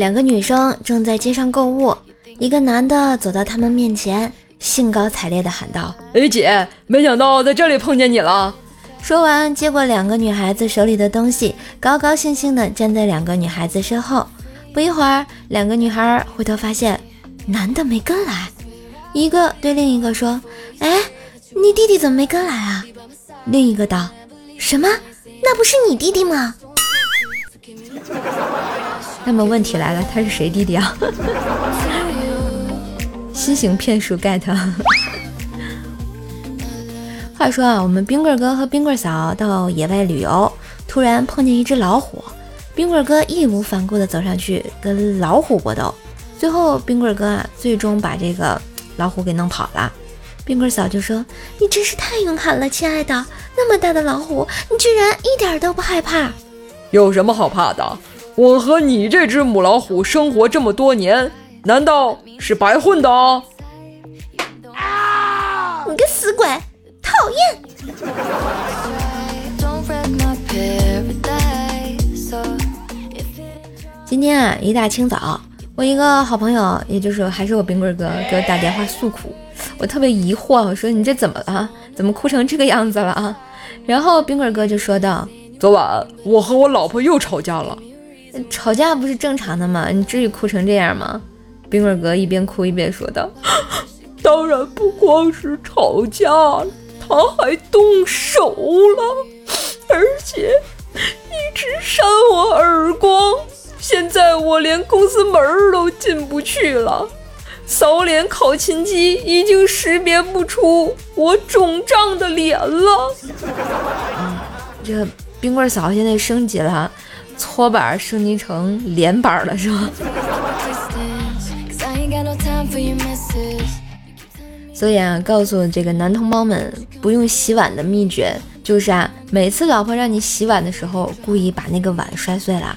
两个女生正在街上购物，一个男的走到他们面前，兴高采烈地喊道：“哎姐，没想到在这里碰见你了。”说完，接过两个女孩子手里的东西，高高兴兴地站在两个女孩子身后。不一会儿，两个女孩回头发现男的没跟来，一个对另一个说：“哎，你弟弟怎么没跟来啊？”另一个道：“什么？那不是你弟弟吗？”那么问题来了，他是谁弟弟啊？新型骗术 get。话说啊，我们冰棍哥和冰棍嫂到野外旅游，突然碰见一只老虎，冰棍哥义无反顾地走上去跟老虎搏斗，最后冰棍哥啊，最终把这个老虎给弄跑了。冰棍嫂就说：“你真是太勇敢了，亲爱的，那么大的老虎，你居然一点都不害怕？有什么好怕的？”我和你这只母老虎生活这么多年，难道是白混的？啊！你个死鬼，讨厌！今天啊，一大清早，我一个好朋友，也就是还是我冰棍哥，给我打电话诉苦。我特别疑惑，我说你这怎么了？怎么哭成这个样子了啊？然后冰棍哥就说道：“昨晚我和我老婆又吵架了。”吵架不是正常的吗？你至于哭成这样吗？冰棍哥一边哭一边说道：“ 当然不光是吵架，他还动手了，而且一直扇我耳光。现在我连公司门都进不去了，扫脸考勤机已经识别不出我肿胀的脸了。”这冰棍嫂现在升级了。搓板升级成连板了是吗？所以啊，告诉这个男同胞们，不用洗碗的秘诀就是啊，每次老婆让你洗碗的时候，故意把那个碗摔碎了，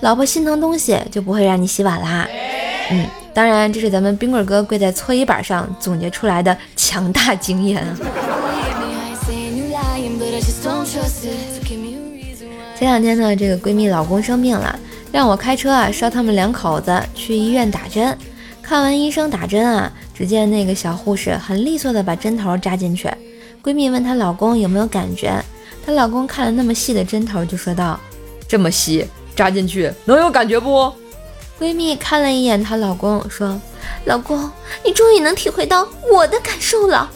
老婆心疼东西就不会让你洗碗啦。嗯，当然这是咱们冰棍哥跪在搓衣板上总结出来的强大经验。前两天呢，这个闺蜜老公生病了，让我开车啊，捎他们两口子去医院打针。看完医生打针啊，只见那个小护士很利索的把针头扎进去。闺蜜问她老公有没有感觉，她老公看了那么细的针头，就说道：“这么细，扎进去能有感觉不？”闺蜜看了一眼她老公，说：“老公，你终于能体会到我的感受了，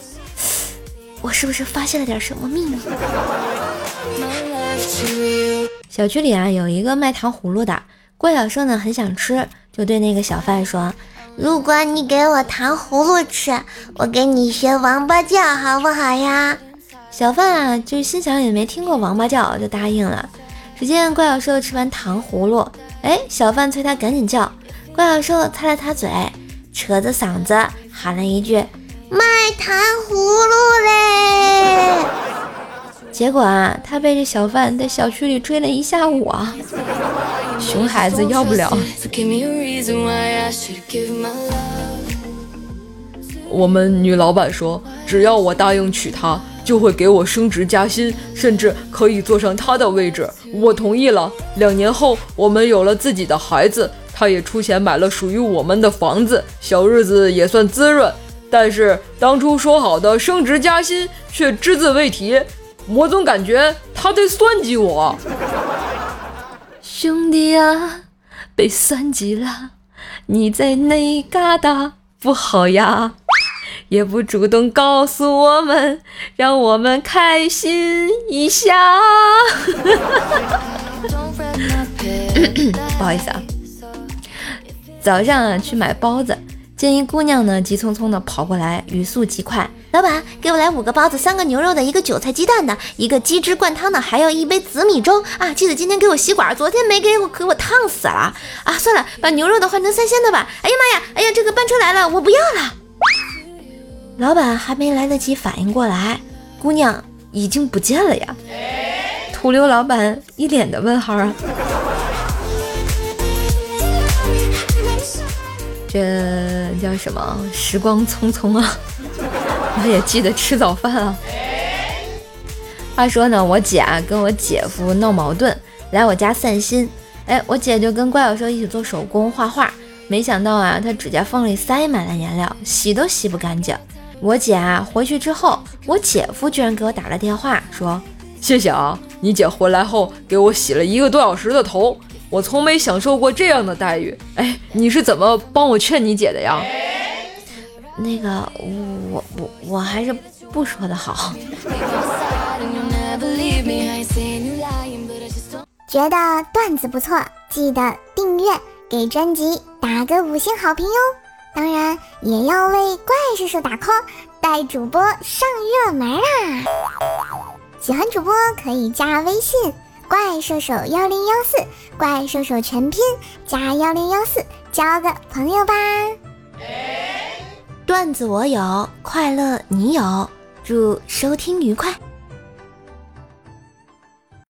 我是不是发现了点什么秘密？”小区里啊，有一个卖糖葫芦的，郭小生呢很想吃，就对那个小贩说：“如果你给我糖葫芦吃，我给你学王八叫，好不好呀？”小贩啊，就心想也没听过王八叫，就答应了。只见怪小兽吃完糖葫芦，哎，小贩催他赶紧叫，怪小兽擦了擦嘴，扯着嗓子喊了一句：“卖糖葫芦嘞！”结果啊，他被这小贩在小区里追了一下午啊！熊孩子要不了。我们女老板说，只要我答应娶她，就会给我升职加薪，甚至可以坐上她的位置。我同意了。两年后，我们有了自己的孩子，她也出钱买了属于我们的房子，小日子也算滋润。但是当初说好的升职加薪却只字未提。我总感觉他在算计我，兄弟啊，被算计了，你在哪嘎达不好呀？也不主动告诉我们，让我们开心一下。不好意思啊，早上啊去买包子。见一姑娘呢，急匆匆的跑过来，语速极快。老板，给我来五个包子，三个牛肉的，一个韭菜鸡蛋的，一个鸡汁灌汤的，还要一杯紫米粥啊！记得今天给我吸管，昨天没给我，给我烫死了啊！算了，把牛肉的换成三鲜的吧。哎呀妈呀，哎呀，这个班车来了，我不要了。老板还没来得及反应过来，姑娘已经不见了呀！土流老板一脸的问号啊！这叫什么？时光匆匆啊！我也记得吃早饭啊。话说呢，我姐啊跟我姐夫闹矛盾，来我家散心。哎，我姐就跟怪小兽一起做手工画画，没想到啊，她指甲缝里塞满了颜料，洗都洗不干净。我姐啊回去之后，我姐夫居然给我打了电话，说谢谢啊，你姐回来后给我洗了一个多小时的头，我从没享受过这样的待遇。哎，你是怎么帮我劝你姐的呀？那个，我我我还是不说的好。觉得段子不错，记得订阅，给专辑打个五星好评哟。当然也要为怪兽手打 call，带主播上热门啊！喜欢主播可以加微信怪兽手幺零幺四，怪兽手全拼加幺零幺四，交个朋友吧。段子我有，快乐你有，祝收听愉快。